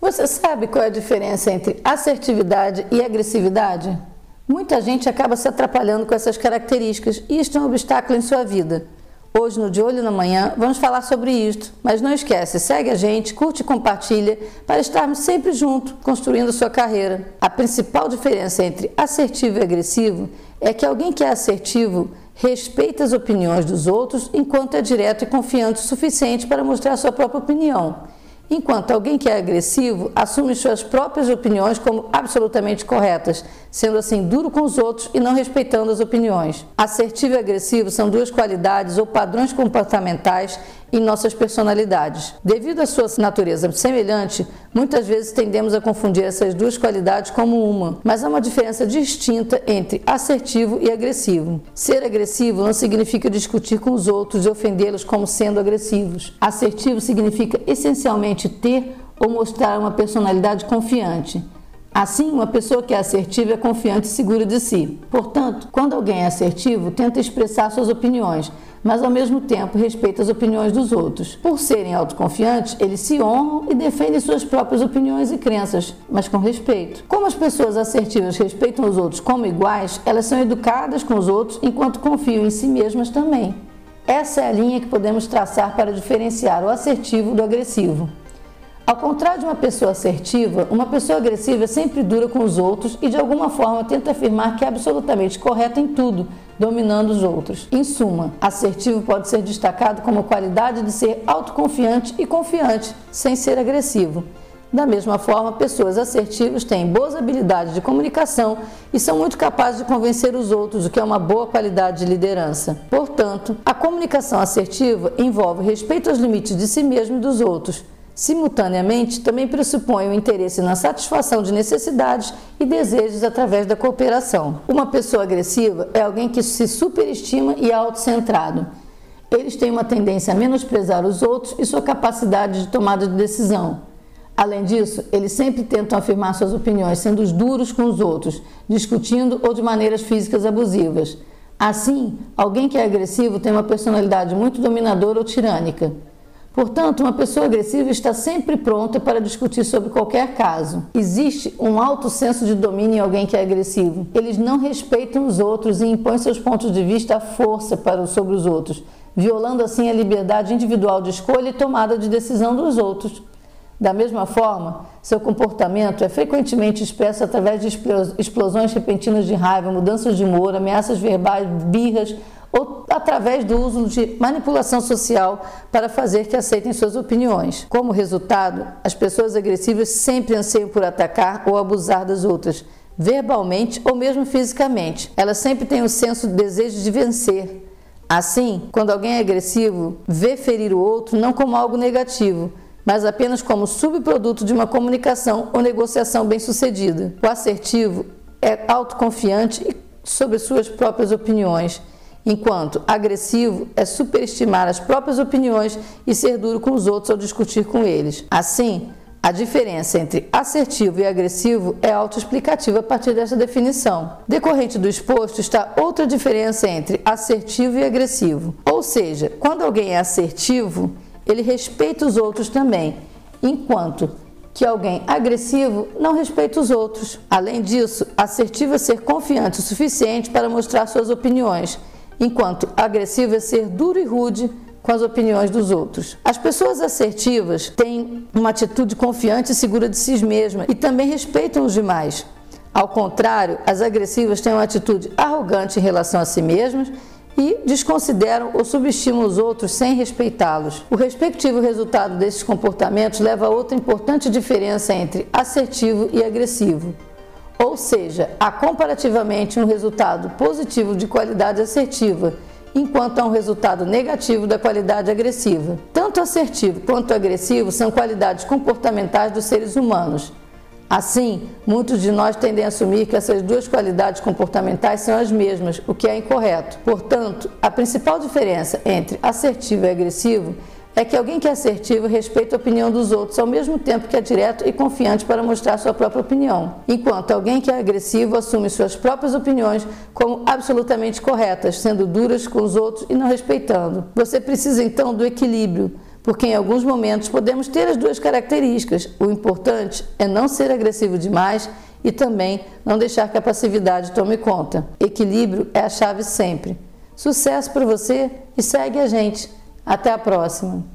Você sabe qual é a diferença entre assertividade e agressividade? Muita gente acaba se atrapalhando com essas características e isto é um obstáculo em sua vida. Hoje, no De Olho na Manhã, vamos falar sobre isto. Mas não esquece, segue a gente, curte e compartilha para estarmos sempre juntos, construindo sua carreira. A principal diferença entre assertivo e agressivo é que alguém que é assertivo respeita as opiniões dos outros enquanto é direto e confiante o suficiente para mostrar sua própria opinião enquanto alguém que é agressivo assume suas próprias opiniões como absolutamente corretas, sendo assim duro com os outros e não respeitando as opiniões. Assertivo e agressivo são duas qualidades ou padrões comportamentais em nossas personalidades. Devido à sua natureza semelhante, muitas vezes tendemos a confundir essas duas qualidades como uma, mas há uma diferença distinta entre assertivo e agressivo. Ser agressivo não significa discutir com os outros e ofendê-los como sendo agressivos. Assertivo significa essencialmente ter ou mostrar uma personalidade confiante. Assim, uma pessoa que é assertiva é confiante e segura de si. Portanto, quando alguém é assertivo, tenta expressar suas opiniões, mas ao mesmo tempo respeita as opiniões dos outros. Por serem autoconfiantes, eles se honram e defendem suas próprias opiniões e crenças, mas com respeito. Como as pessoas assertivas respeitam os outros como iguais, elas são educadas com os outros enquanto confiam em si mesmas também. Essa é a linha que podemos traçar para diferenciar o assertivo do agressivo. Ao contrário de uma pessoa assertiva, uma pessoa agressiva sempre dura com os outros e de alguma forma tenta afirmar que é absolutamente correta em tudo, dominando os outros. Em suma, assertivo pode ser destacado como qualidade de ser autoconfiante e confiante, sem ser agressivo. Da mesma forma, pessoas assertivas têm boas habilidades de comunicação e são muito capazes de convencer os outros, o que é uma boa qualidade de liderança. Portanto, a comunicação assertiva envolve respeito aos limites de si mesmo e dos outros Simultaneamente, também pressupõe o interesse na satisfação de necessidades e desejos através da cooperação. Uma pessoa agressiva é alguém que se superestima e é autocentrado. Eles têm uma tendência a menosprezar os outros e sua capacidade de tomada de decisão. Além disso, eles sempre tentam afirmar suas opiniões, sendo duros com os outros, discutindo ou de maneiras físicas abusivas. Assim, alguém que é agressivo tem uma personalidade muito dominadora ou tirânica. Portanto, uma pessoa agressiva está sempre pronta para discutir sobre qualquer caso. Existe um alto senso de domínio em alguém que é agressivo. Eles não respeitam os outros e impõem seus pontos de vista à força para, sobre os outros, violando assim a liberdade individual de escolha e tomada de decisão dos outros. Da mesma forma, seu comportamento é frequentemente expresso através de explosões repentinas de raiva, mudanças de humor, ameaças verbais, birras ou através do uso de manipulação social para fazer que aceitem suas opiniões. Como resultado, as pessoas agressivas sempre anseiam por atacar ou abusar das outras, verbalmente ou mesmo fisicamente. Elas sempre têm o senso de desejo de vencer. Assim, quando alguém é agressivo, vê ferir o outro não como algo negativo, mas apenas como subproduto de uma comunicação ou negociação bem-sucedida. O assertivo é autoconfiante sobre suas próprias opiniões enquanto agressivo é superestimar as próprias opiniões e ser duro com os outros ao discutir com eles. Assim, a diferença entre assertivo e agressivo é autoexplicativa a partir dessa definição. Decorrente do exposto está outra diferença entre assertivo e agressivo. Ou seja, quando alguém é assertivo, ele respeita os outros também, enquanto que alguém agressivo não respeita os outros. Além disso, assertivo é ser confiante o suficiente para mostrar suas opiniões enquanto agressivo é ser duro e rude com as opiniões dos outros. As pessoas assertivas têm uma atitude confiante e segura de si mesmas e também respeitam os demais. Ao contrário, as agressivas têm uma atitude arrogante em relação a si mesmas e desconsideram ou subestimam os outros sem respeitá-los. O respectivo resultado desses comportamentos leva a outra importante diferença entre assertivo e agressivo. Ou seja, há comparativamente um resultado positivo de qualidade assertiva, enquanto há um resultado negativo da qualidade agressiva. Tanto assertivo quanto agressivo são qualidades comportamentais dos seres humanos. Assim, muitos de nós tendem a assumir que essas duas qualidades comportamentais são as mesmas, o que é incorreto. Portanto, a principal diferença entre assertivo e agressivo é que alguém que é assertivo respeita a opinião dos outros ao mesmo tempo que é direto e confiante para mostrar sua própria opinião, enquanto alguém que é agressivo assume suas próprias opiniões como absolutamente corretas, sendo duras com os outros e não respeitando. Você precisa então do equilíbrio porque em alguns momentos podemos ter as duas características. O importante é não ser agressivo demais e também não deixar que a passividade tome conta. Equilíbrio é a chave sempre. Sucesso para você e segue a gente. Até a próxima!